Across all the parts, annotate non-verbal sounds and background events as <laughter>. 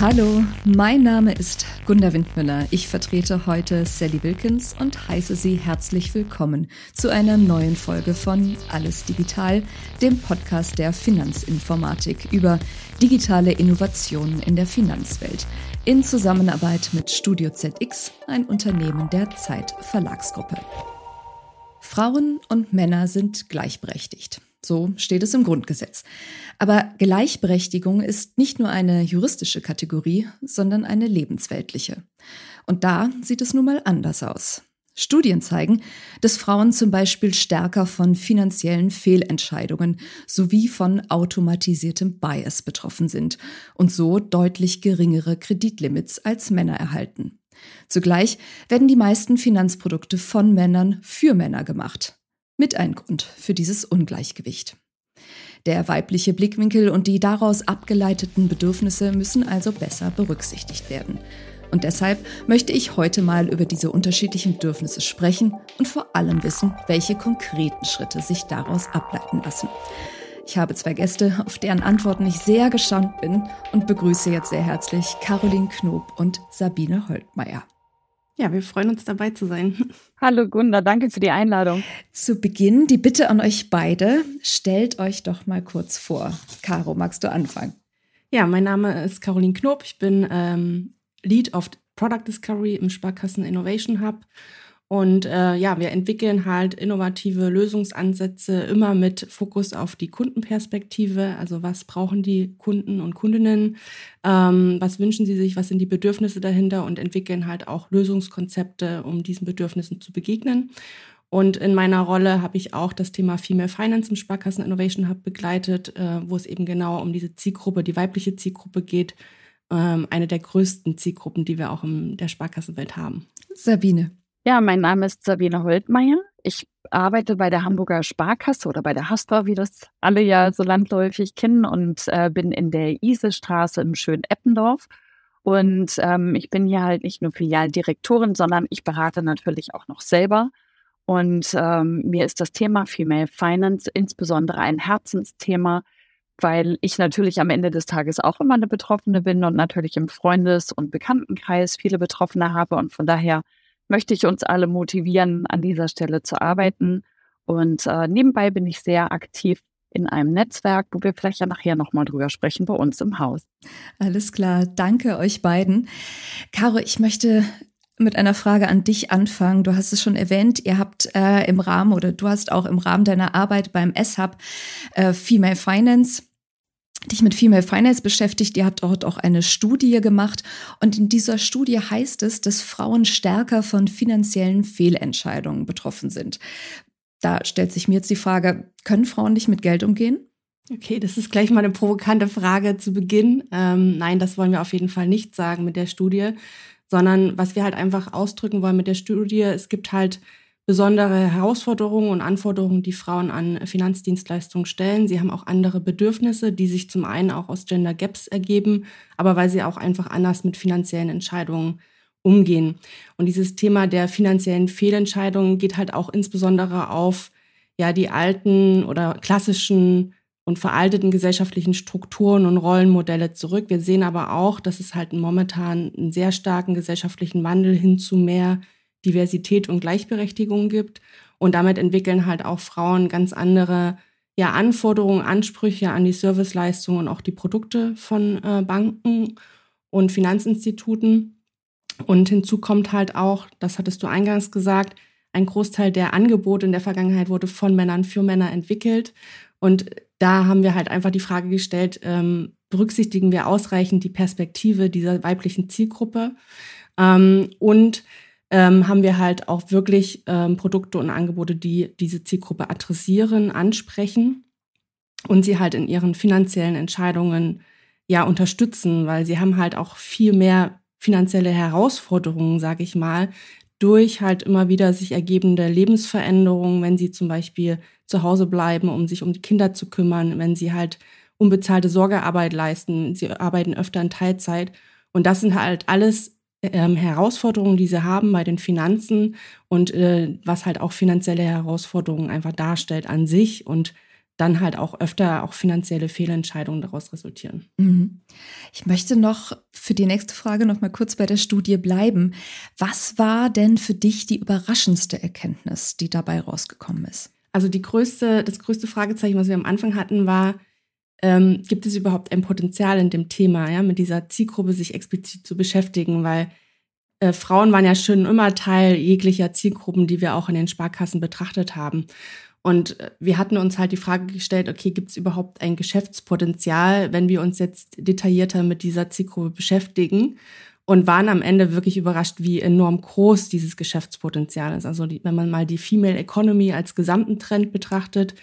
Hallo, mein Name ist Gunda Windmüller. Ich vertrete heute Sally Wilkins und heiße Sie herzlich willkommen zu einer neuen Folge von Alles Digital, dem Podcast der Finanzinformatik über digitale Innovationen in der Finanzwelt in Zusammenarbeit mit Studio ZX, ein Unternehmen der Zeit Verlagsgruppe. Frauen und Männer sind gleichberechtigt. So steht es im Grundgesetz. Aber Gleichberechtigung ist nicht nur eine juristische Kategorie, sondern eine lebensweltliche. Und da sieht es nun mal anders aus. Studien zeigen, dass Frauen zum Beispiel stärker von finanziellen Fehlentscheidungen sowie von automatisiertem Bias betroffen sind und so deutlich geringere Kreditlimits als Männer erhalten. Zugleich werden die meisten Finanzprodukte von Männern für Männer gemacht mit ein Grund für dieses Ungleichgewicht. Der weibliche Blickwinkel und die daraus abgeleiteten Bedürfnisse müssen also besser berücksichtigt werden. Und deshalb möchte ich heute mal über diese unterschiedlichen Bedürfnisse sprechen und vor allem wissen, welche konkreten Schritte sich daraus ableiten lassen. Ich habe zwei Gäste, auf deren Antworten ich sehr gespannt bin und begrüße jetzt sehr herzlich Caroline Knob und Sabine Holtmeier. Ja, wir freuen uns dabei zu sein. <laughs> Hallo Gunda, danke für die Einladung. Zu Beginn die Bitte an euch beide, stellt euch doch mal kurz vor. Caro, magst du anfangen? Ja, mein Name ist Caroline Knob. Ich bin ähm, Lead of Product Discovery im Sparkassen Innovation Hub und äh, ja, wir entwickeln halt innovative Lösungsansätze immer mit Fokus auf die Kundenperspektive. Also was brauchen die Kunden und Kundinnen? Ähm, was wünschen sie sich? Was sind die Bedürfnisse dahinter? Und entwickeln halt auch Lösungskonzepte, um diesen Bedürfnissen zu begegnen. Und in meiner Rolle habe ich auch das Thema Female Finance im Sparkassen Innovation Hub begleitet, äh, wo es eben genau um diese Zielgruppe, die weibliche Zielgruppe geht. Ähm, eine der größten Zielgruppen, die wir auch in der Sparkassenwelt haben. Sabine. Ja, mein Name ist Sabine Holtmeier. Ich arbeite bei der Hamburger Sparkasse oder bei der Hastor, wie das alle ja so landläufig kennen, und äh, bin in der Isestraße im schönen Eppendorf. Und ähm, ich bin hier halt nicht nur Filialdirektorin, sondern ich berate natürlich auch noch selber. Und ähm, mir ist das Thema Female Finance insbesondere ein Herzensthema, weil ich natürlich am Ende des Tages auch immer eine Betroffene bin und natürlich im Freundes- und Bekanntenkreis viele Betroffene habe. Und von daher möchte ich uns alle motivieren, an dieser Stelle zu arbeiten. Und äh, nebenbei bin ich sehr aktiv in einem Netzwerk, wo wir vielleicht ja nachher nochmal drüber sprechen bei uns im Haus. Alles klar, danke euch beiden. Caro, ich möchte mit einer Frage an dich anfangen. Du hast es schon erwähnt, ihr habt äh, im Rahmen oder du hast auch im Rahmen deiner Arbeit beim S-Hub äh, Female Finance dich mit Female Finance beschäftigt. Ihr habt dort auch eine Studie gemacht. Und in dieser Studie heißt es, dass Frauen stärker von finanziellen Fehlentscheidungen betroffen sind. Da stellt sich mir jetzt die Frage, können Frauen nicht mit Geld umgehen? Okay, das ist gleich mal eine provokante Frage zu Beginn. Ähm, nein, das wollen wir auf jeden Fall nicht sagen mit der Studie, sondern was wir halt einfach ausdrücken wollen mit der Studie, es gibt halt besondere Herausforderungen und Anforderungen, die Frauen an Finanzdienstleistungen stellen. Sie haben auch andere Bedürfnisse, die sich zum einen auch aus Gender Gaps ergeben, aber weil sie auch einfach anders mit finanziellen Entscheidungen umgehen. Und dieses Thema der finanziellen Fehlentscheidungen geht halt auch insbesondere auf ja die alten oder klassischen und veralteten gesellschaftlichen Strukturen und Rollenmodelle zurück. Wir sehen aber auch, dass es halt momentan einen sehr starken gesellschaftlichen Wandel hin zu mehr Diversität und Gleichberechtigung gibt. Und damit entwickeln halt auch Frauen ganz andere ja, Anforderungen, Ansprüche an die Serviceleistungen und auch die Produkte von äh, Banken und Finanzinstituten. Und hinzu kommt halt auch, das hattest du eingangs gesagt, ein Großteil der Angebote in der Vergangenheit wurde von Männern für Männer entwickelt. Und da haben wir halt einfach die Frage gestellt, ähm, berücksichtigen wir ausreichend die Perspektive dieser weiblichen Zielgruppe? Ähm, und ähm, haben wir halt auch wirklich ähm, Produkte und Angebote, die diese Zielgruppe adressieren, ansprechen und sie halt in ihren finanziellen Entscheidungen ja unterstützen, weil sie haben halt auch viel mehr finanzielle Herausforderungen, sage ich mal, durch halt immer wieder sich ergebende Lebensveränderungen, wenn sie zum Beispiel zu Hause bleiben, um sich um die Kinder zu kümmern, wenn sie halt unbezahlte Sorgearbeit leisten, sie arbeiten öfter in Teilzeit. Und das sind halt alles ähm, Herausforderungen, die sie haben bei den Finanzen und äh, was halt auch finanzielle Herausforderungen einfach darstellt an sich. Und dann halt auch öfter auch finanzielle Fehlentscheidungen daraus resultieren. Mhm. Ich möchte noch für die nächste Frage noch mal kurz bei der Studie bleiben. Was war denn für dich die überraschendste Erkenntnis, die dabei rausgekommen ist? Also die größte, das größte Fragezeichen, was wir am Anfang hatten, war, ähm, gibt es überhaupt ein Potenzial in dem Thema, ja, mit dieser Zielgruppe sich explizit zu beschäftigen, weil äh, Frauen waren ja schon immer Teil jeglicher Zielgruppen, die wir auch in den Sparkassen betrachtet haben. Und äh, wir hatten uns halt die Frage gestellt, okay, gibt es überhaupt ein Geschäftspotenzial, wenn wir uns jetzt detaillierter mit dieser Zielgruppe beschäftigen? Und waren am Ende wirklich überrascht, wie enorm groß dieses Geschäftspotenzial ist. Also die, wenn man mal die Female Economy als gesamten Trend betrachtet,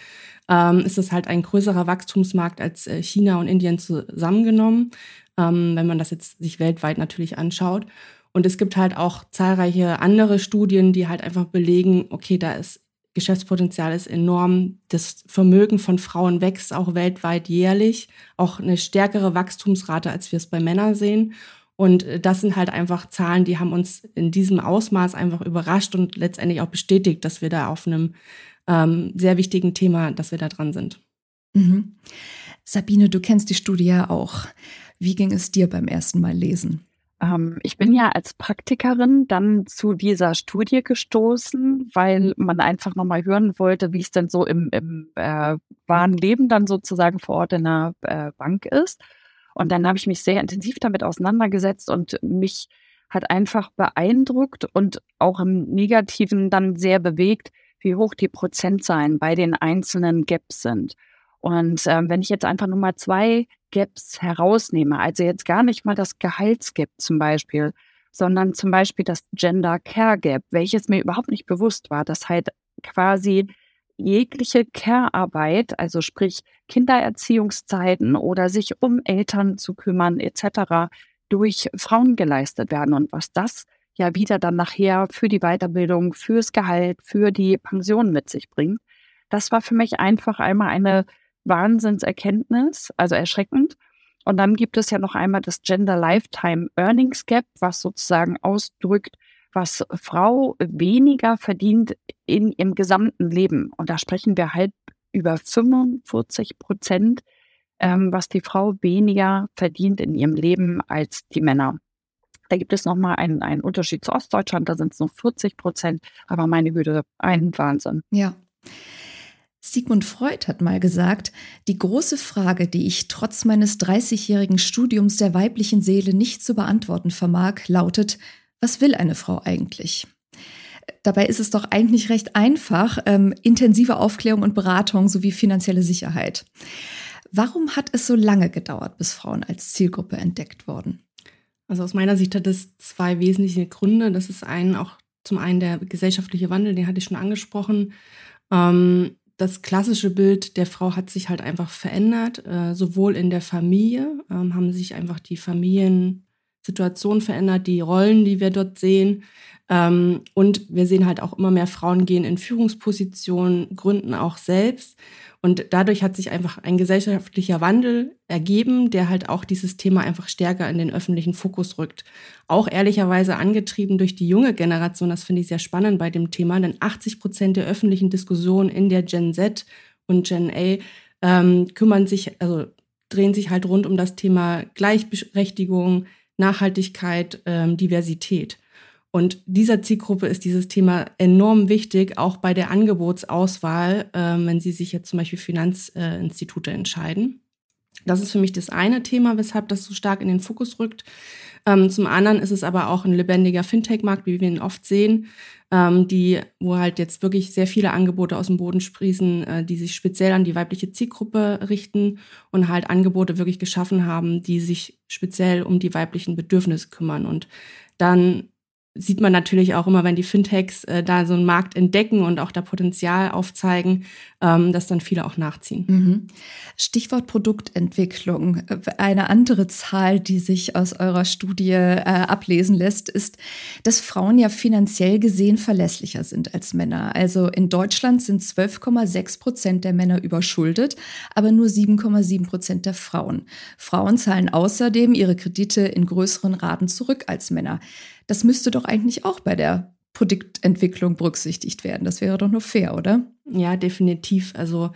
ähm, ist das halt ein größerer Wachstumsmarkt als äh, China und Indien zusammengenommen, ähm, wenn man das jetzt sich weltweit natürlich anschaut. Und es gibt halt auch zahlreiche andere Studien, die halt einfach belegen, okay, da ist Geschäftspotenzial ist enorm. Das Vermögen von Frauen wächst auch weltweit jährlich, auch eine stärkere Wachstumsrate, als wir es bei Männern sehen. Und äh, das sind halt einfach Zahlen, die haben uns in diesem Ausmaß einfach überrascht und letztendlich auch bestätigt, dass wir da auf einem ähm, sehr wichtigen Thema, dass wir da dran sind. Mhm. Sabine, du kennst die Studie ja auch. Wie ging es dir beim ersten Mal lesen? Ähm, ich bin ja als Praktikerin dann zu dieser Studie gestoßen, weil man einfach nochmal hören wollte, wie es denn so im, im äh, wahren Leben dann sozusagen vor Ort in der äh, Bank ist. Und dann habe ich mich sehr intensiv damit auseinandergesetzt und mich hat einfach beeindruckt und auch im Negativen dann sehr bewegt, wie hoch die Prozentzahlen bei den einzelnen Gaps sind. Und äh, wenn ich jetzt einfach nur mal zwei Gaps herausnehme, also jetzt gar nicht mal das Gehaltsgap zum Beispiel, sondern zum Beispiel das Gender Care Gap, welches mir überhaupt nicht bewusst war, dass halt quasi jegliche Care-Arbeit, also sprich Kindererziehungszeiten oder sich um Eltern zu kümmern etc., durch Frauen geleistet werden und was das ja wieder dann nachher für die Weiterbildung, fürs Gehalt, für die Pension mit sich bringt. Das war für mich einfach einmal eine Wahnsinnserkenntnis, also erschreckend. Und dann gibt es ja noch einmal das Gender Lifetime Earnings Gap, was sozusagen ausdrückt, was Frau weniger verdient in ihrem gesamten Leben. Und da sprechen wir halt über 45 Prozent, ähm, was die Frau weniger verdient in ihrem Leben als die Männer. Da gibt es nochmal einen, einen Unterschied zu Ostdeutschland, da sind es nur 40 Prozent, aber meine Güte, ein Wahnsinn. Ja. Sigmund Freud hat mal gesagt, die große Frage, die ich trotz meines 30-jährigen Studiums der weiblichen Seele nicht zu beantworten vermag, lautet, was will eine Frau eigentlich? Dabei ist es doch eigentlich recht einfach, ähm, intensive Aufklärung und Beratung sowie finanzielle Sicherheit. Warum hat es so lange gedauert, bis Frauen als Zielgruppe entdeckt wurden? Also aus meiner Sicht hat es zwei wesentliche Gründe. Das ist einen auch zum einen der gesellschaftliche Wandel, den hatte ich schon angesprochen. Ähm, das klassische Bild der Frau hat sich halt einfach verändert. Äh, sowohl in der Familie ähm, haben sich einfach die Familiensituationen verändert, die Rollen, die wir dort sehen. Ähm, und wir sehen halt auch immer mehr Frauen gehen in Führungspositionen, gründen auch selbst. Und dadurch hat sich einfach ein gesellschaftlicher Wandel ergeben, der halt auch dieses Thema einfach stärker in den öffentlichen Fokus rückt. Auch ehrlicherweise angetrieben durch die junge Generation, das finde ich sehr spannend bei dem Thema, denn 80 Prozent der öffentlichen Diskussionen in der Gen Z und Gen A ähm, kümmern sich, also drehen sich halt rund um das Thema Gleichberechtigung, Nachhaltigkeit, ähm, Diversität. Und dieser Zielgruppe ist dieses Thema enorm wichtig, auch bei der Angebotsauswahl, äh, wenn Sie sich jetzt zum Beispiel Finanzinstitute entscheiden. Das ist für mich das eine Thema, weshalb das so stark in den Fokus rückt. Ähm, zum anderen ist es aber auch ein lebendiger Fintech-Markt, wie wir ihn oft sehen, ähm, die, wo halt jetzt wirklich sehr viele Angebote aus dem Boden sprießen, äh, die sich speziell an die weibliche Zielgruppe richten und halt Angebote wirklich geschaffen haben, die sich speziell um die weiblichen Bedürfnisse kümmern. Und dann sieht man natürlich auch immer, wenn die Fintechs äh, da so einen Markt entdecken und auch da Potenzial aufzeigen, ähm, dass dann viele auch nachziehen. Mhm. Stichwort Produktentwicklung. Eine andere Zahl, die sich aus eurer Studie äh, ablesen lässt, ist, dass Frauen ja finanziell gesehen verlässlicher sind als Männer. Also in Deutschland sind 12,6 Prozent der Männer überschuldet, aber nur 7,7 Prozent der Frauen. Frauen zahlen außerdem ihre Kredite in größeren Raten zurück als Männer. Das müsste doch eigentlich auch bei der Produktentwicklung berücksichtigt werden. Das wäre doch nur fair, oder? Ja, definitiv. Also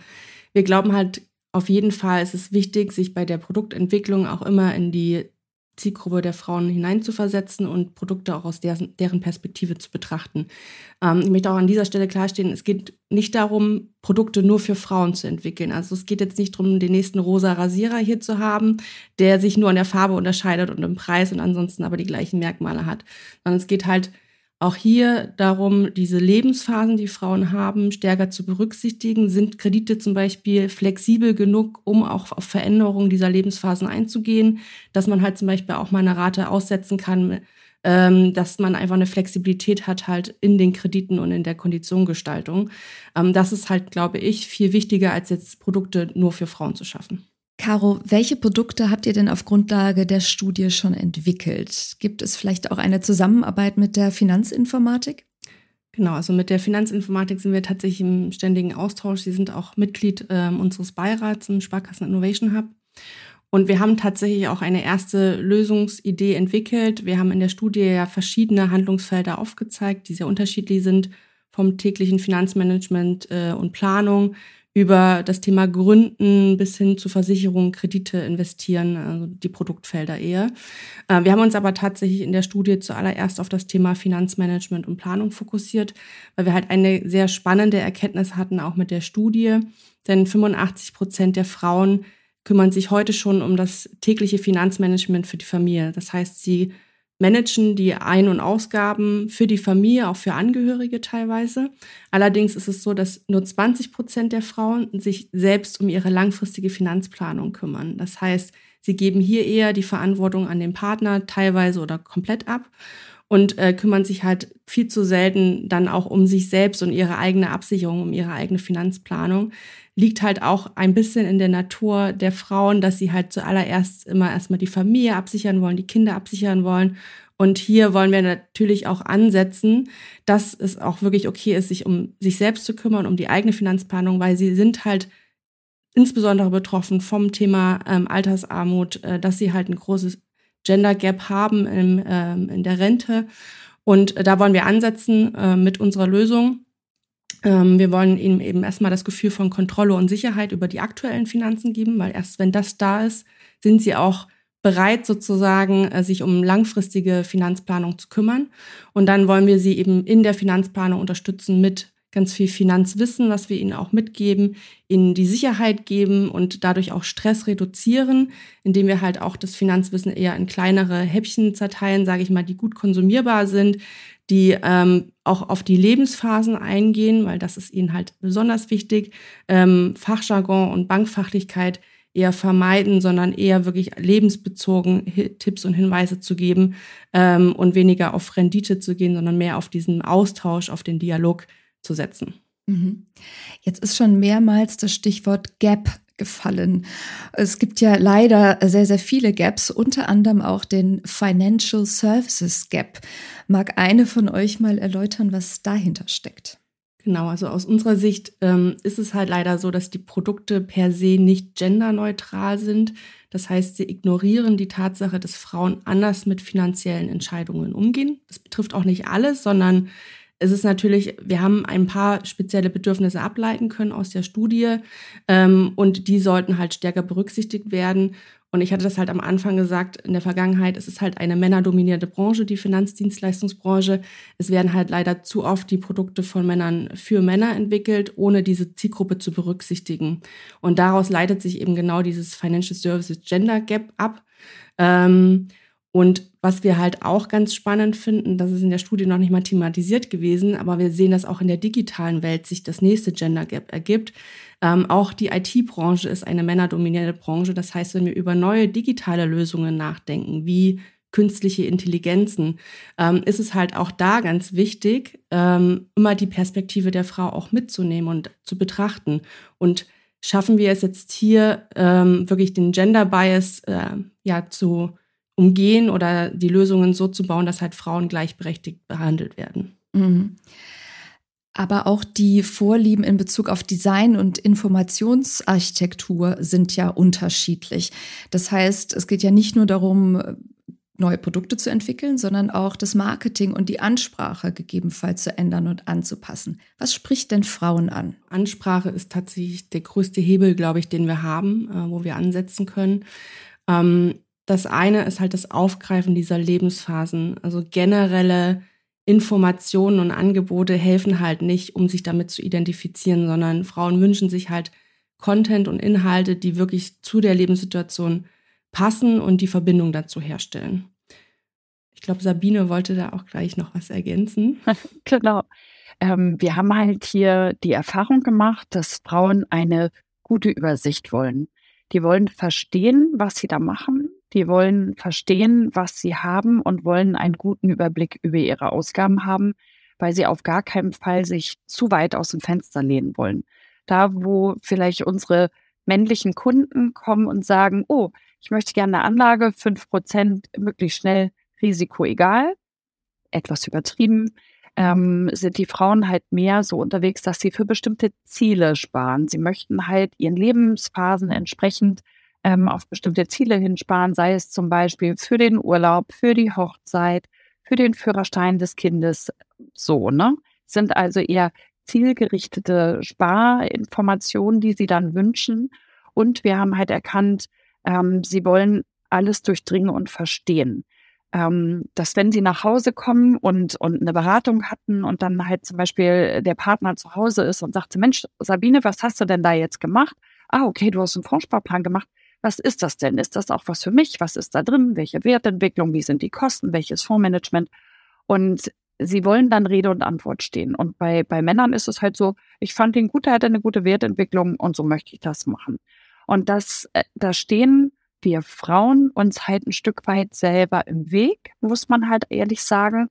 wir glauben halt auf jeden Fall, ist es wichtig, sich bei der Produktentwicklung auch immer in die Zielgruppe der Frauen hineinzuversetzen und Produkte auch aus deren, deren Perspektive zu betrachten. Ähm, ich möchte auch an dieser Stelle klarstellen, es geht nicht darum, Produkte nur für Frauen zu entwickeln. Also es geht jetzt nicht darum, den nächsten rosa Rasierer hier zu haben, der sich nur an der Farbe unterscheidet und im Preis und ansonsten aber die gleichen Merkmale hat. Sondern es geht halt auch hier darum, diese Lebensphasen, die Frauen haben, stärker zu berücksichtigen. Sind Kredite zum Beispiel flexibel genug, um auch auf Veränderungen dieser Lebensphasen einzugehen? Dass man halt zum Beispiel auch mal eine Rate aussetzen kann, ähm, dass man einfach eine Flexibilität hat halt in den Krediten und in der Konditionengestaltung. Ähm, das ist halt, glaube ich, viel wichtiger, als jetzt Produkte nur für Frauen zu schaffen. Caro, welche Produkte habt ihr denn auf Grundlage der Studie schon entwickelt? Gibt es vielleicht auch eine Zusammenarbeit mit der Finanzinformatik? Genau, also mit der Finanzinformatik sind wir tatsächlich im ständigen Austausch. Sie sind auch Mitglied äh, unseres Beirats im Sparkassen Innovation Hub. Und wir haben tatsächlich auch eine erste Lösungsidee entwickelt. Wir haben in der Studie ja verschiedene Handlungsfelder aufgezeigt, die sehr unterschiedlich sind, vom täglichen Finanzmanagement äh, und Planung über das Thema Gründen bis hin zu Versicherungen, Kredite investieren, also die Produktfelder eher. Äh, wir haben uns aber tatsächlich in der Studie zuallererst auf das Thema Finanzmanagement und Planung fokussiert, weil wir halt eine sehr spannende Erkenntnis hatten, auch mit der Studie. Denn 85 Prozent der Frauen kümmern sich heute schon um das tägliche Finanzmanagement für die Familie. Das heißt, sie managen die Ein- und Ausgaben für die Familie, auch für Angehörige teilweise. Allerdings ist es so, dass nur 20 Prozent der Frauen sich selbst um ihre langfristige Finanzplanung kümmern. Das heißt, sie geben hier eher die Verantwortung an den Partner teilweise oder komplett ab und äh, kümmern sich halt viel zu selten dann auch um sich selbst und ihre eigene Absicherung, um ihre eigene Finanzplanung. Liegt halt auch ein bisschen in der Natur der Frauen, dass sie halt zuallererst immer erstmal die Familie absichern wollen, die Kinder absichern wollen. Und hier wollen wir natürlich auch ansetzen, dass es auch wirklich okay ist, sich um sich selbst zu kümmern, um die eigene Finanzplanung, weil sie sind halt insbesondere betroffen vom Thema ähm, Altersarmut, äh, dass sie halt ein großes Gender Gap haben im, ähm, in der Rente. Und äh, da wollen wir ansetzen äh, mit unserer Lösung. Ähm, wir wollen ihnen eben erstmal das Gefühl von Kontrolle und Sicherheit über die aktuellen Finanzen geben, weil erst wenn das da ist, sind sie auch bereit, sozusagen äh, sich um langfristige Finanzplanung zu kümmern. Und dann wollen wir sie eben in der Finanzplanung unterstützen mit ganz viel Finanzwissen, was wir ihnen auch mitgeben, ihnen die Sicherheit geben und dadurch auch Stress reduzieren, indem wir halt auch das Finanzwissen eher in kleinere Häppchen zerteilen, sage ich mal, die gut konsumierbar sind, die ähm, auch auf die Lebensphasen eingehen, weil das ist ihnen halt besonders wichtig. Ähm, Fachjargon und Bankfachlichkeit eher vermeiden, sondern eher wirklich lebensbezogen Tipps und Hinweise zu geben ähm, und weniger auf Rendite zu gehen, sondern mehr auf diesen Austausch, auf den Dialog zu setzen. Mhm. Jetzt ist schon mehrmals das Stichwort Gap gefallen. Es gibt ja leider sehr, sehr viele Gaps, unter anderem auch den Financial Services Gap. Mag eine von euch mal erläutern, was dahinter steckt? Genau, also aus unserer Sicht ähm, ist es halt leider so, dass die Produkte per se nicht genderneutral sind. Das heißt, sie ignorieren die Tatsache, dass Frauen anders mit finanziellen Entscheidungen umgehen. Das betrifft auch nicht alles, sondern es ist natürlich, wir haben ein paar spezielle Bedürfnisse ableiten können aus der Studie ähm, und die sollten halt stärker berücksichtigt werden. Und ich hatte das halt am Anfang gesagt, in der Vergangenheit, es ist halt eine männerdominierte Branche, die Finanzdienstleistungsbranche. Es werden halt leider zu oft die Produkte von Männern für Männer entwickelt, ohne diese Zielgruppe zu berücksichtigen. Und daraus leitet sich eben genau dieses Financial Services Gender Gap ab. Ähm, und was wir halt auch ganz spannend finden, das ist in der Studie noch nicht mal thematisiert gewesen, aber wir sehen, dass auch in der digitalen Welt sich das nächste Gender Gap ergibt. Ähm, auch die IT-Branche ist eine männerdominierte Branche. Das heißt, wenn wir über neue digitale Lösungen nachdenken, wie künstliche Intelligenzen, ähm, ist es halt auch da ganz wichtig, ähm, immer die Perspektive der Frau auch mitzunehmen und zu betrachten. Und schaffen wir es jetzt hier ähm, wirklich den Gender Bias äh, ja zu umgehen oder die Lösungen so zu bauen, dass halt Frauen gleichberechtigt behandelt werden. Mhm. Aber auch die Vorlieben in Bezug auf Design und Informationsarchitektur sind ja unterschiedlich. Das heißt, es geht ja nicht nur darum, neue Produkte zu entwickeln, sondern auch das Marketing und die Ansprache gegebenenfalls zu ändern und anzupassen. Was spricht denn Frauen an? Ansprache ist tatsächlich der größte Hebel, glaube ich, den wir haben, äh, wo wir ansetzen können. Ähm, das eine ist halt das Aufgreifen dieser Lebensphasen. Also generelle Informationen und Angebote helfen halt nicht, um sich damit zu identifizieren, sondern Frauen wünschen sich halt Content und Inhalte, die wirklich zu der Lebenssituation passen und die Verbindung dazu herstellen. Ich glaube, Sabine wollte da auch gleich noch was ergänzen. <laughs> genau. Ähm, wir haben halt hier die Erfahrung gemacht, dass Frauen eine gute Übersicht wollen. Die wollen verstehen, was sie da machen. Die wollen verstehen, was sie haben und wollen einen guten Überblick über ihre Ausgaben haben, weil sie auf gar keinen Fall sich zu weit aus dem Fenster lehnen wollen. Da, wo vielleicht unsere männlichen Kunden kommen und sagen, oh, ich möchte gerne eine Anlage, fünf Prozent möglichst schnell, Risiko egal, etwas übertrieben, ähm, sind die Frauen halt mehr so unterwegs, dass sie für bestimmte Ziele sparen. Sie möchten halt ihren Lebensphasen entsprechend ähm, auf bestimmte Ziele hinsparen, sei es zum Beispiel für den Urlaub, für die Hochzeit, für den Führerstein des Kindes, so, ne? Sind also eher zielgerichtete Sparinformationen, die sie dann wünschen. Und wir haben halt erkannt, ähm, sie wollen alles durchdringen und verstehen. Ähm, dass wenn sie nach Hause kommen und, und eine Beratung hatten und dann halt zum Beispiel der Partner zu Hause ist und sagte, Mensch, Sabine, was hast du denn da jetzt gemacht? Ah, okay, du hast einen Fondssparplan gemacht. Was ist das denn? Ist das auch was für mich? Was ist da drin? Welche Wertentwicklung? Wie sind die Kosten? Welches Fondsmanagement? Und sie wollen dann Rede und Antwort stehen. Und bei, bei Männern ist es halt so, ich fand ihn gut, er hatte eine gute Wertentwicklung und so möchte ich das machen. Und das, äh, da stehen wir Frauen uns halt ein Stück weit selber im Weg, muss man halt ehrlich sagen.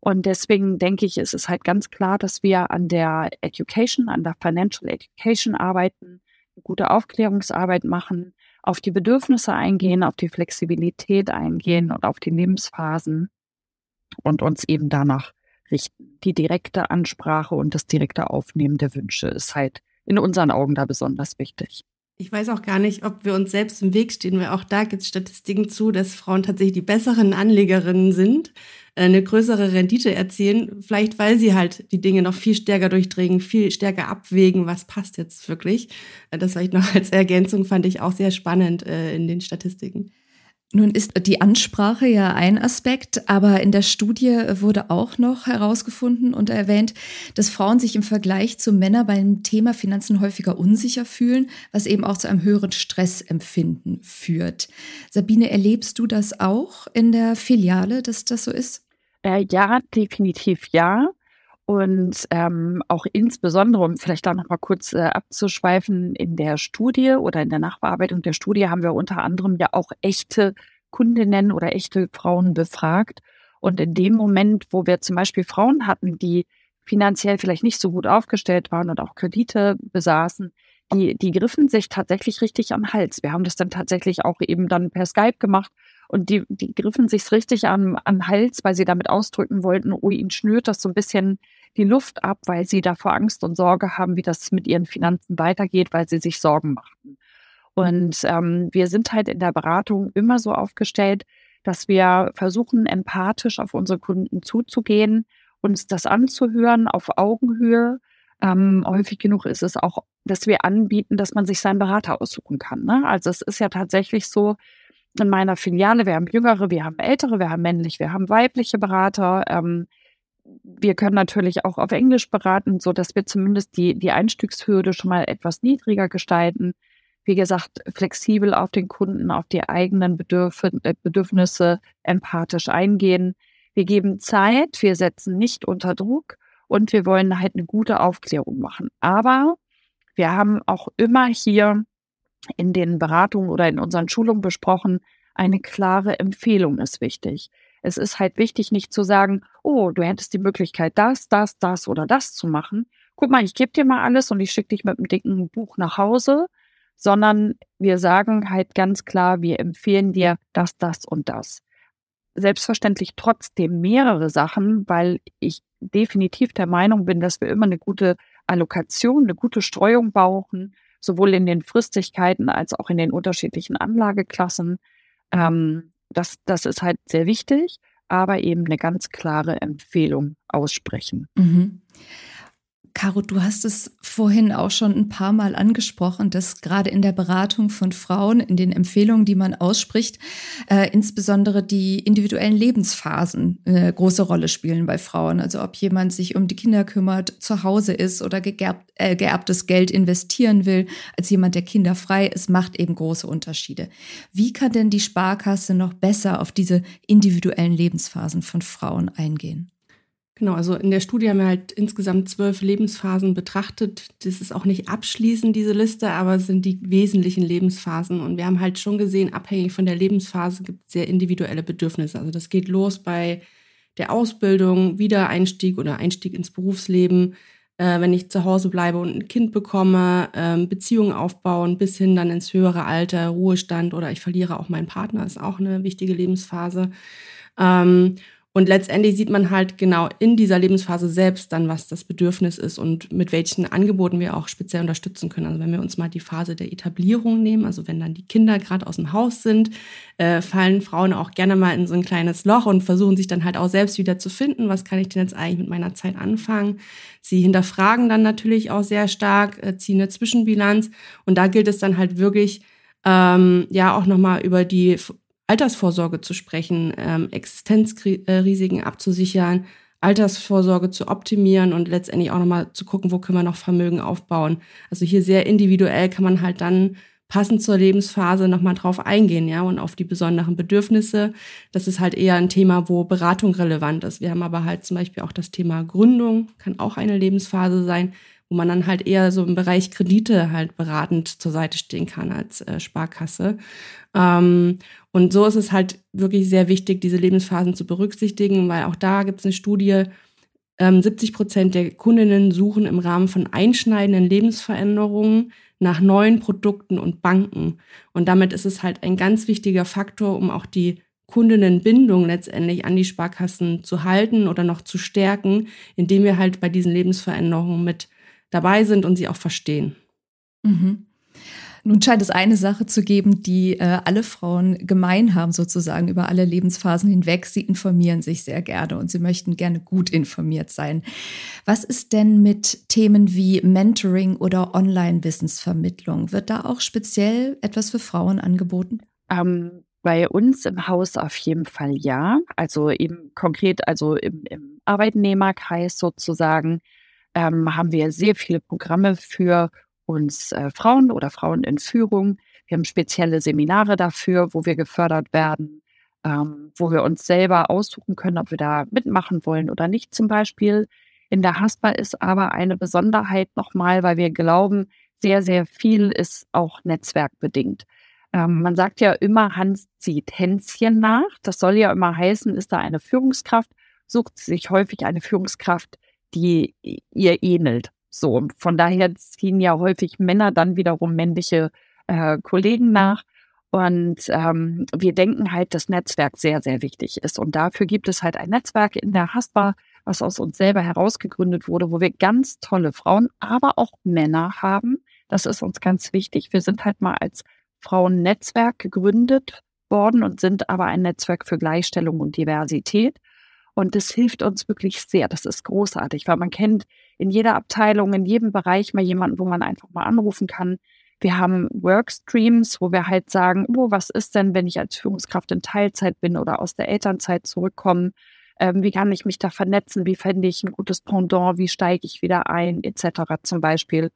Und deswegen denke ich, ist es halt ganz klar, dass wir an der Education, an der Financial Education arbeiten, gute Aufklärungsarbeit machen, auf die Bedürfnisse eingehen, auf die Flexibilität eingehen und auf die Lebensphasen und uns eben danach richten. Die direkte Ansprache und das direkte Aufnehmen der Wünsche ist halt in unseren Augen da besonders wichtig. Ich weiß auch gar nicht, ob wir uns selbst im Weg stehen, weil auch da gibt es Statistiken zu, dass Frauen tatsächlich die besseren Anlegerinnen sind, eine größere Rendite erzielen, vielleicht weil sie halt die Dinge noch viel stärker durchdringen, viel stärker abwägen, was passt jetzt wirklich. Äh, das vielleicht noch <laughs> als Ergänzung fand ich auch sehr spannend äh, in den Statistiken. Nun ist die Ansprache ja ein Aspekt, aber in der Studie wurde auch noch herausgefunden und erwähnt, dass Frauen sich im Vergleich zu Männern beim Thema Finanzen häufiger unsicher fühlen, was eben auch zu einem höheren Stressempfinden führt. Sabine, erlebst du das auch in der Filiale, dass das so ist? Äh, ja, definitiv ja. Und ähm, auch insbesondere, um vielleicht da nochmal kurz äh, abzuschweifen, in der Studie oder in der Nachbearbeitung der Studie haben wir unter anderem ja auch echte Kundinnen oder echte Frauen befragt. Und in dem Moment, wo wir zum Beispiel Frauen hatten, die finanziell vielleicht nicht so gut aufgestellt waren und auch Kredite besaßen, die, die griffen sich tatsächlich richtig am Hals. Wir haben das dann tatsächlich auch eben dann per Skype gemacht und die, die griffen sich richtig an, an Hals, weil sie damit ausdrücken wollten, oh, ihnen schnürt das so ein bisschen die Luft ab, weil sie davor Angst und Sorge haben, wie das mit ihren Finanzen weitergeht, weil sie sich Sorgen machten. Und ähm, wir sind halt in der Beratung immer so aufgestellt, dass wir versuchen, empathisch auf unsere Kunden zuzugehen, uns das anzuhören auf Augenhöhe. Ähm, häufig genug ist es auch, dass wir anbieten, dass man sich seinen Berater aussuchen kann. Ne? Also es ist ja tatsächlich so, in meiner Filiale. Wir haben jüngere, wir haben ältere, wir haben männlich, wir haben weibliche Berater. Ähm, wir können natürlich auch auf Englisch beraten, so dass wir zumindest die, die Einstiegshürde schon mal etwas niedriger gestalten. Wie gesagt, flexibel auf den Kunden, auf die eigenen Bedürf äh, Bedürfnisse empathisch eingehen. Wir geben Zeit, wir setzen nicht unter Druck und wir wollen halt eine gute Aufklärung machen. Aber wir haben auch immer hier in den Beratungen oder in unseren Schulungen besprochen, eine klare Empfehlung ist wichtig. Es ist halt wichtig, nicht zu sagen, oh, du hättest die Möglichkeit, das, das, das oder das zu machen. Guck mal, ich gebe dir mal alles und ich schicke dich mit einem dicken Buch nach Hause, sondern wir sagen halt ganz klar, wir empfehlen dir das, das und das. Selbstverständlich trotzdem mehrere Sachen, weil ich definitiv der Meinung bin, dass wir immer eine gute Allokation, eine gute Streuung brauchen sowohl in den Fristigkeiten als auch in den unterschiedlichen Anlageklassen. Ähm, das, das ist halt sehr wichtig, aber eben eine ganz klare Empfehlung aussprechen. Mhm. Caro, du hast es vorhin auch schon ein paar Mal angesprochen, dass gerade in der Beratung von Frauen, in den Empfehlungen, die man ausspricht, äh, insbesondere die individuellen Lebensphasen eine äh, große Rolle spielen bei Frauen. Also ob jemand sich um die Kinder kümmert, zu Hause ist oder gegerbt, äh, geerbtes Geld investieren will, als jemand, der kinderfrei ist, macht eben große Unterschiede. Wie kann denn die Sparkasse noch besser auf diese individuellen Lebensphasen von Frauen eingehen? Genau, also in der Studie haben wir halt insgesamt zwölf Lebensphasen betrachtet. Das ist auch nicht abschließend, diese Liste, aber es sind die wesentlichen Lebensphasen. Und wir haben halt schon gesehen, abhängig von der Lebensphase gibt es sehr individuelle Bedürfnisse. Also das geht los bei der Ausbildung, Wiedereinstieg oder Einstieg ins Berufsleben, äh, wenn ich zu Hause bleibe und ein Kind bekomme, äh, Beziehungen aufbauen, bis hin dann ins höhere Alter, Ruhestand oder ich verliere auch meinen Partner, ist auch eine wichtige Lebensphase. Ähm, und letztendlich sieht man halt genau in dieser Lebensphase selbst dann, was das Bedürfnis ist und mit welchen Angeboten wir auch speziell unterstützen können. Also wenn wir uns mal die Phase der Etablierung nehmen, also wenn dann die Kinder gerade aus dem Haus sind, äh, fallen Frauen auch gerne mal in so ein kleines Loch und versuchen sich dann halt auch selbst wieder zu finden. Was kann ich denn jetzt eigentlich mit meiner Zeit anfangen? Sie hinterfragen dann natürlich auch sehr stark, äh, ziehen eine Zwischenbilanz und da gilt es dann halt wirklich, ähm, ja auch nochmal über die Altersvorsorge zu sprechen, ähm, Existenzrisiken abzusichern, Altersvorsorge zu optimieren und letztendlich auch nochmal zu gucken, wo können wir noch Vermögen aufbauen. Also hier sehr individuell kann man halt dann passend zur Lebensphase nochmal drauf eingehen, ja, und auf die besonderen Bedürfnisse. Das ist halt eher ein Thema, wo Beratung relevant ist. Wir haben aber halt zum Beispiel auch das Thema Gründung, kann auch eine Lebensphase sein, wo man dann halt eher so im Bereich Kredite halt beratend zur Seite stehen kann als äh, Sparkasse. Ähm, und so ist es halt wirklich sehr wichtig, diese Lebensphasen zu berücksichtigen, weil auch da gibt es eine Studie, ähm, 70 Prozent der Kundinnen suchen im Rahmen von einschneidenden Lebensveränderungen nach neuen Produkten und Banken. Und damit ist es halt ein ganz wichtiger Faktor, um auch die Kundinnenbindung letztendlich an die Sparkassen zu halten oder noch zu stärken, indem wir halt bei diesen Lebensveränderungen mit dabei sind und sie auch verstehen. Mhm. Nun scheint es eine Sache zu geben, die äh, alle Frauen gemein haben, sozusagen über alle Lebensphasen hinweg. Sie informieren sich sehr gerne und sie möchten gerne gut informiert sein. Was ist denn mit Themen wie Mentoring oder Online-Wissensvermittlung? Wird da auch speziell etwas für Frauen angeboten? Ähm, bei uns im Haus auf jeden Fall ja. Also eben konkret, also im, im Arbeitnehmerkreis sozusagen, ähm, haben wir sehr viele Programme für uns äh, Frauen oder Frauen in Führung. Wir haben spezielle Seminare dafür, wo wir gefördert werden, ähm, wo wir uns selber aussuchen können, ob wir da mitmachen wollen oder nicht zum Beispiel. In der Haspa ist aber eine Besonderheit nochmal, weil wir glauben, sehr, sehr viel ist auch netzwerkbedingt. Ähm, man sagt ja immer, Hans zieht Hänschen nach. Das soll ja immer heißen, ist da eine Führungskraft, sucht sich häufig eine Führungskraft, die ihr ähnelt. So, von daher ziehen ja häufig Männer dann wiederum männliche äh, Kollegen nach. Und ähm, wir denken halt, dass Netzwerk sehr, sehr wichtig ist. Und dafür gibt es halt ein Netzwerk in der Haspa, was aus uns selber herausgegründet wurde, wo wir ganz tolle Frauen, aber auch Männer haben. Das ist uns ganz wichtig. Wir sind halt mal als Frauennetzwerk gegründet worden und sind aber ein Netzwerk für Gleichstellung und Diversität. Und das hilft uns wirklich sehr. Das ist großartig, weil man kennt in jeder Abteilung, in jedem Bereich mal jemanden, wo man einfach mal anrufen kann. Wir haben Workstreams, wo wir halt sagen, oh, was ist denn, wenn ich als Führungskraft in Teilzeit bin oder aus der Elternzeit zurückkomme? Ähm, wie kann ich mich da vernetzen? Wie fände ich ein gutes Pendant? Wie steige ich wieder ein? Etc. zum Beispiel.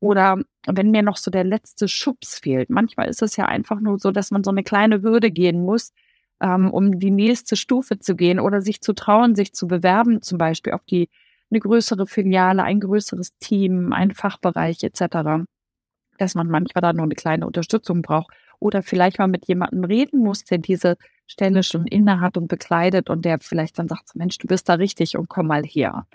Oder wenn mir noch so der letzte Schubs fehlt. Manchmal ist es ja einfach nur so, dass man so eine kleine Hürde gehen muss, ähm, um die nächste Stufe zu gehen oder sich zu trauen, sich zu bewerben, zum Beispiel auf die eine größere Filiale, ein größeres Team, ein Fachbereich etc., dass man manchmal da nur eine kleine Unterstützung braucht oder vielleicht mal mit jemandem reden muss, der diese Stelle schon inne hat und bekleidet und der vielleicht dann sagt, Mensch, du bist da richtig und komm mal her.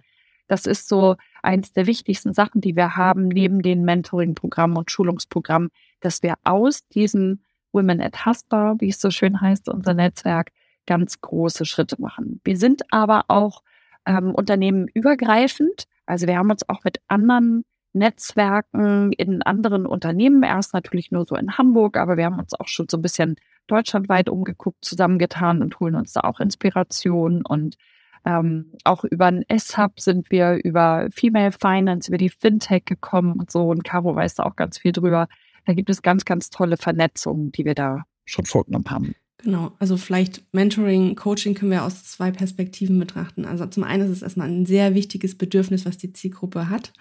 Das ist so eins der wichtigsten Sachen, die wir haben, neben den Mentoring-Programmen und Schulungsprogrammen, dass wir aus diesem Women at Haspa, wie es so schön heißt, unser Netzwerk, ganz große Schritte machen. Wir sind aber auch ähm, unternehmenübergreifend. Also wir haben uns auch mit anderen Netzwerken in anderen Unternehmen, erst natürlich nur so in Hamburg, aber wir haben uns auch schon so ein bisschen deutschlandweit umgeguckt, zusammengetan und holen uns da auch Inspiration. Und ähm, auch über ein S-Hub sind wir über Female Finance, über die Fintech gekommen und so. Und Caro weiß da auch ganz viel drüber. Da gibt es ganz, ganz tolle Vernetzungen, die wir da schon vorgenommen haben. Genau, also vielleicht Mentoring, Coaching können wir aus zwei Perspektiven betrachten. Also zum einen ist es erstmal ein sehr wichtiges Bedürfnis, was die Zielgruppe hat,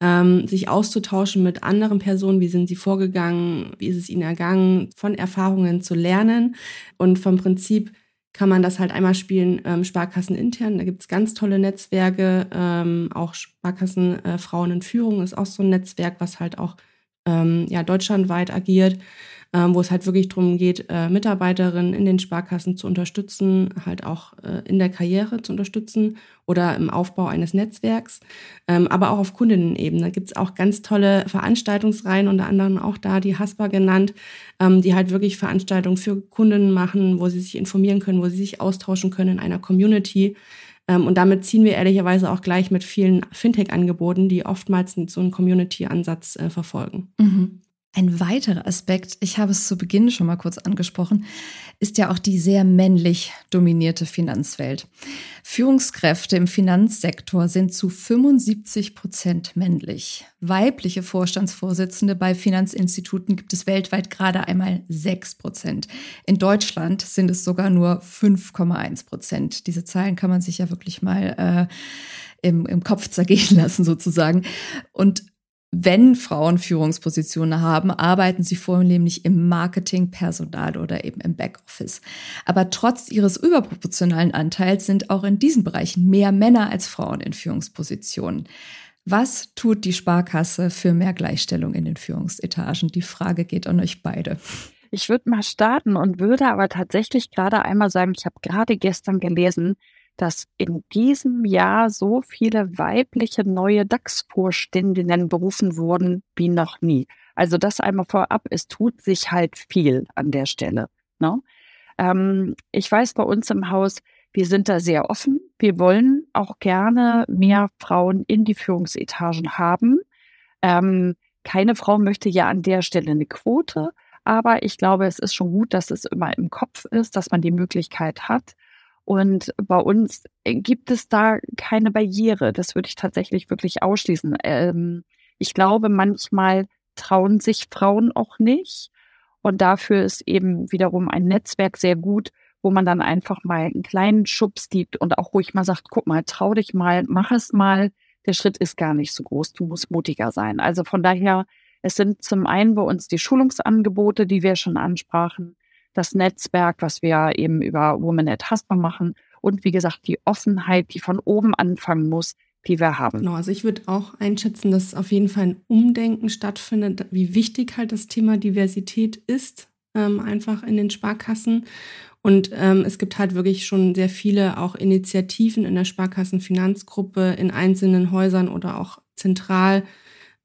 ähm, sich auszutauschen mit anderen Personen, wie sind sie vorgegangen, wie ist es ihnen ergangen, von Erfahrungen zu lernen und vom Prinzip kann man das halt einmal spielen, ähm, Sparkassen intern. Da gibt es ganz tolle Netzwerke, ähm, auch Sparkassen äh, Frauen in Führung ist auch so ein Netzwerk, was halt auch ähm, ja, deutschlandweit agiert ähm, wo es halt wirklich darum geht, äh, Mitarbeiterinnen in den Sparkassen zu unterstützen, halt auch äh, in der Karriere zu unterstützen oder im Aufbau eines Netzwerks, ähm, aber auch auf Kundinnenebene gibt es auch ganz tolle Veranstaltungsreihen, unter anderem auch da die Haspa genannt, ähm, die halt wirklich Veranstaltungen für Kundinnen machen, wo sie sich informieren können, wo sie sich austauschen können in einer Community. Ähm, und damit ziehen wir ehrlicherweise auch gleich mit vielen Fintech-Angeboten, die oftmals so einen Community-Ansatz äh, verfolgen. Mhm. Ein weiterer Aspekt, ich habe es zu Beginn schon mal kurz angesprochen, ist ja auch die sehr männlich dominierte Finanzwelt. Führungskräfte im Finanzsektor sind zu 75 Prozent männlich. Weibliche Vorstandsvorsitzende bei Finanzinstituten gibt es weltweit gerade einmal 6 Prozent. In Deutschland sind es sogar nur 5,1 Prozent. Diese Zahlen kann man sich ja wirklich mal äh, im, im Kopf zergehen <laughs> lassen sozusagen. Und wenn Frauen Führungspositionen haben, arbeiten sie vornehmlich im Marketing, Personal oder eben im Backoffice. Aber trotz ihres überproportionalen Anteils sind auch in diesen Bereichen mehr Männer als Frauen in Führungspositionen. Was tut die Sparkasse für mehr Gleichstellung in den Führungsetagen? Die Frage geht an euch beide. Ich würde mal starten und würde aber tatsächlich gerade einmal sagen, ich habe gerade gestern gelesen, dass in diesem Jahr so viele weibliche neue DAX-Vorständinnen berufen wurden wie noch nie. Also das einmal vorab, es tut sich halt viel an der Stelle. Ne? Ähm, ich weiß bei uns im Haus, wir sind da sehr offen. Wir wollen auch gerne mehr Frauen in die Führungsetagen haben. Ähm, keine Frau möchte ja an der Stelle eine Quote, aber ich glaube, es ist schon gut, dass es immer im Kopf ist, dass man die Möglichkeit hat. Und bei uns äh, gibt es da keine Barriere. Das würde ich tatsächlich wirklich ausschließen. Ähm, ich glaube, manchmal trauen sich Frauen auch nicht. Und dafür ist eben wiederum ein Netzwerk sehr gut, wo man dann einfach mal einen kleinen Schubs gibt und auch ruhig mal sagt, guck mal, trau dich mal, mach es mal. Der Schritt ist gar nicht so groß. Du musst mutiger sein. Also von daher, es sind zum einen bei uns die Schulungsangebote, die wir schon ansprachen das Netzwerk, was wir eben über Women at Husband machen und wie gesagt die Offenheit, die von oben anfangen muss, die wir haben. Genau, also ich würde auch einschätzen, dass auf jeden Fall ein Umdenken stattfindet, wie wichtig halt das Thema Diversität ist, ähm, einfach in den Sparkassen. Und ähm, es gibt halt wirklich schon sehr viele auch Initiativen in der Sparkassenfinanzgruppe, in einzelnen Häusern oder auch zentral,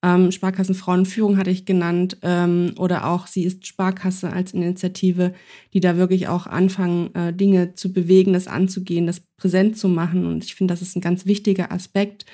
ähm, Sparkassenfrauenführung hatte ich genannt ähm, oder auch sie ist Sparkasse als Initiative, die da wirklich auch anfangen, äh, Dinge zu bewegen, das anzugehen, das präsent zu machen. Und ich finde, das ist ein ganz wichtiger Aspekt.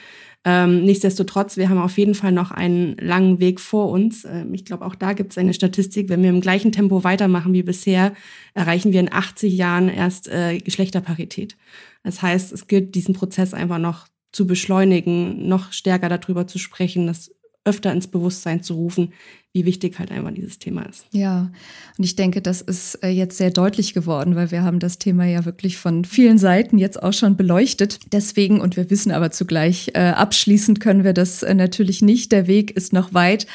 Ähm, nichtsdestotrotz, wir haben auf jeden Fall noch einen langen Weg vor uns. Ähm, ich glaube, auch da gibt es eine Statistik. Wenn wir im gleichen Tempo weitermachen wie bisher, erreichen wir in 80 Jahren erst äh, Geschlechterparität. Das heißt, es gilt, diesen Prozess einfach noch zu beschleunigen, noch stärker darüber zu sprechen, das öfter ins Bewusstsein zu rufen, wie wichtig halt einfach dieses Thema ist. Ja, und ich denke, das ist äh, jetzt sehr deutlich geworden, weil wir haben das Thema ja wirklich von vielen Seiten jetzt auch schon beleuchtet. Deswegen, und wir wissen aber zugleich, äh, abschließend können wir das äh, natürlich nicht. Der Weg ist noch weit.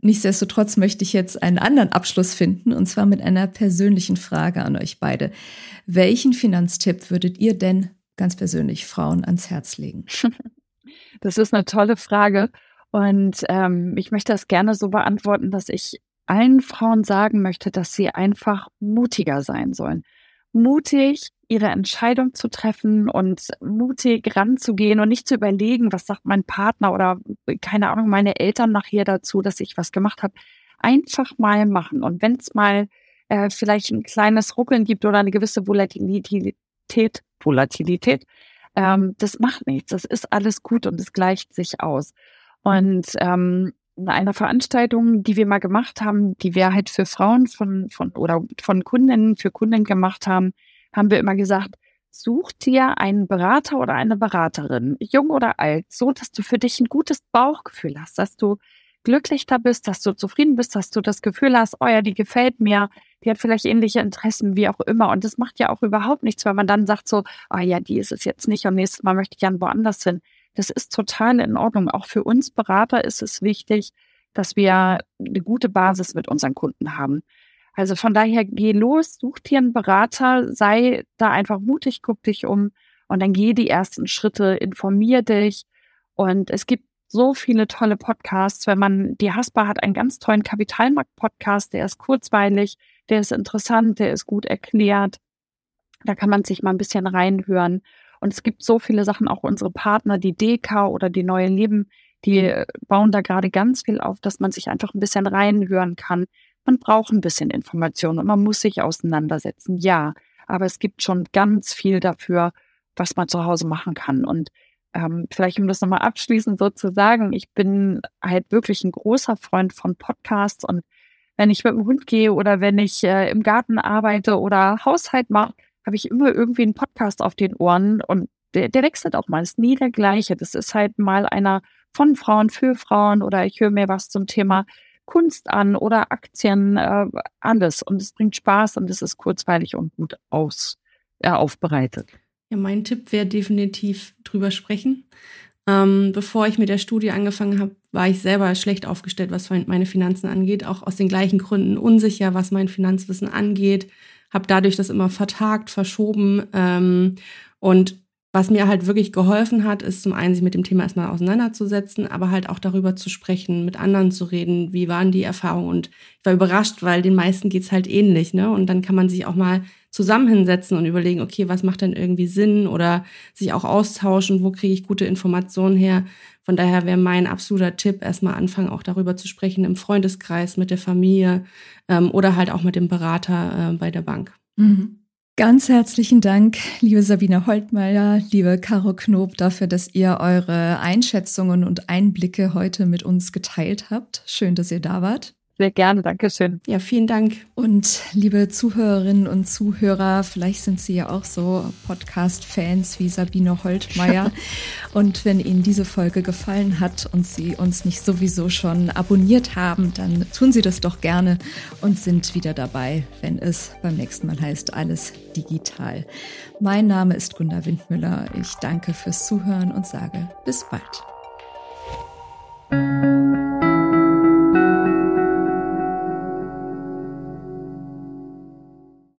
Nichtsdestotrotz möchte ich jetzt einen anderen Abschluss finden, und zwar mit einer persönlichen Frage an euch beide. Welchen Finanztipp würdet ihr denn ganz persönlich Frauen ans Herz legen? <laughs> Das ist eine tolle Frage. Und ähm, ich möchte das gerne so beantworten, dass ich allen Frauen sagen möchte, dass sie einfach mutiger sein sollen. Mutig, ihre Entscheidung zu treffen und mutig ranzugehen und nicht zu überlegen, was sagt mein Partner oder keine Ahnung, meine Eltern nachher dazu, dass ich was gemacht habe. Einfach mal machen. Und wenn es mal äh, vielleicht ein kleines Ruckeln gibt oder eine gewisse Volatilität, Volatilität, ähm, das macht nichts. Das ist alles gut und es gleicht sich aus. Und ähm, einer Veranstaltung, die wir mal gemacht haben, die wir halt für Frauen von, von oder von Kundinnen für Kunden gemacht haben, haben wir immer gesagt, such dir einen Berater oder eine Beraterin, jung oder alt, so dass du für dich ein gutes Bauchgefühl hast, dass du glücklich da bist, dass du zufrieden bist, dass du das Gefühl hast, oh ja, die gefällt mir, die hat vielleicht ähnliche Interessen, wie auch immer. Und das macht ja auch überhaupt nichts, weil man dann sagt so, oh ja, die ist es jetzt nicht und nächstes Mal möchte ich gern woanders hin. Das ist total in Ordnung. Auch für uns Berater ist es wichtig, dass wir eine gute Basis mit unseren Kunden haben. Also von daher geh los, such dir einen Berater, sei da einfach mutig, guck dich um und dann geh die ersten Schritte, informier dich. Und es gibt so viele tolle Podcasts. Wenn man, die Haspa hat einen ganz tollen Kapitalmarkt-Podcast, der ist kurzweilig, der ist interessant, der ist gut erklärt. Da kann man sich mal ein bisschen reinhören. Und es gibt so viele Sachen, auch unsere Partner, die DK oder die Neue Leben, die bauen da gerade ganz viel auf, dass man sich einfach ein bisschen reinhören kann. Man braucht ein bisschen Information und man muss sich auseinandersetzen, ja. Aber es gibt schon ganz viel dafür, was man zu Hause machen kann. Und ähm, vielleicht um das nochmal abschließend so zu sagen, ich bin halt wirklich ein großer Freund von Podcasts und wenn ich mit dem Hund gehe oder wenn ich äh, im Garten arbeite oder Haushalt mache, habe ich immer irgendwie einen Podcast auf den Ohren und der, der wechselt auch mal. ist nie der gleiche. Das ist halt mal einer von Frauen für Frauen oder ich höre mir was zum Thema Kunst an oder Aktien, äh, alles. Und es bringt Spaß und es ist kurzweilig und gut aus, äh, aufbereitet. Ja, mein Tipp wäre definitiv drüber sprechen. Ähm, bevor ich mit der Studie angefangen habe, war ich selber schlecht aufgestellt, was meine Finanzen angeht, auch aus den gleichen Gründen unsicher, was mein Finanzwissen angeht, habe dadurch das immer vertagt, verschoben ähm, und was mir halt wirklich geholfen hat, ist zum einen, sich mit dem Thema erstmal auseinanderzusetzen, aber halt auch darüber zu sprechen, mit anderen zu reden, wie waren die Erfahrungen. Und ich war überrascht, weil den meisten geht's halt ähnlich, ne? Und dann kann man sich auch mal zusammen hinsetzen und überlegen, okay, was macht denn irgendwie Sinn oder sich auch austauschen, wo kriege ich gute Informationen her. Von daher wäre mein absoluter Tipp, erstmal anfangen, auch darüber zu sprechen im Freundeskreis, mit der Familie ähm, oder halt auch mit dem Berater äh, bei der Bank. Mhm. Ganz herzlichen Dank, liebe Sabine Holtmeier, liebe Caro Knob, dafür, dass ihr eure Einschätzungen und Einblicke heute mit uns geteilt habt. Schön, dass ihr da wart. Sehr gerne, danke schön. Ja, vielen Dank. Und liebe Zuhörerinnen und Zuhörer, vielleicht sind Sie ja auch so Podcast-Fans wie Sabine Holtmeier. <laughs> und wenn Ihnen diese Folge gefallen hat und Sie uns nicht sowieso schon abonniert haben, dann tun Sie das doch gerne und sind wieder dabei, wenn es beim nächsten Mal heißt, alles digital. Mein Name ist Gunda Windmüller. Ich danke fürs Zuhören und sage bis bald.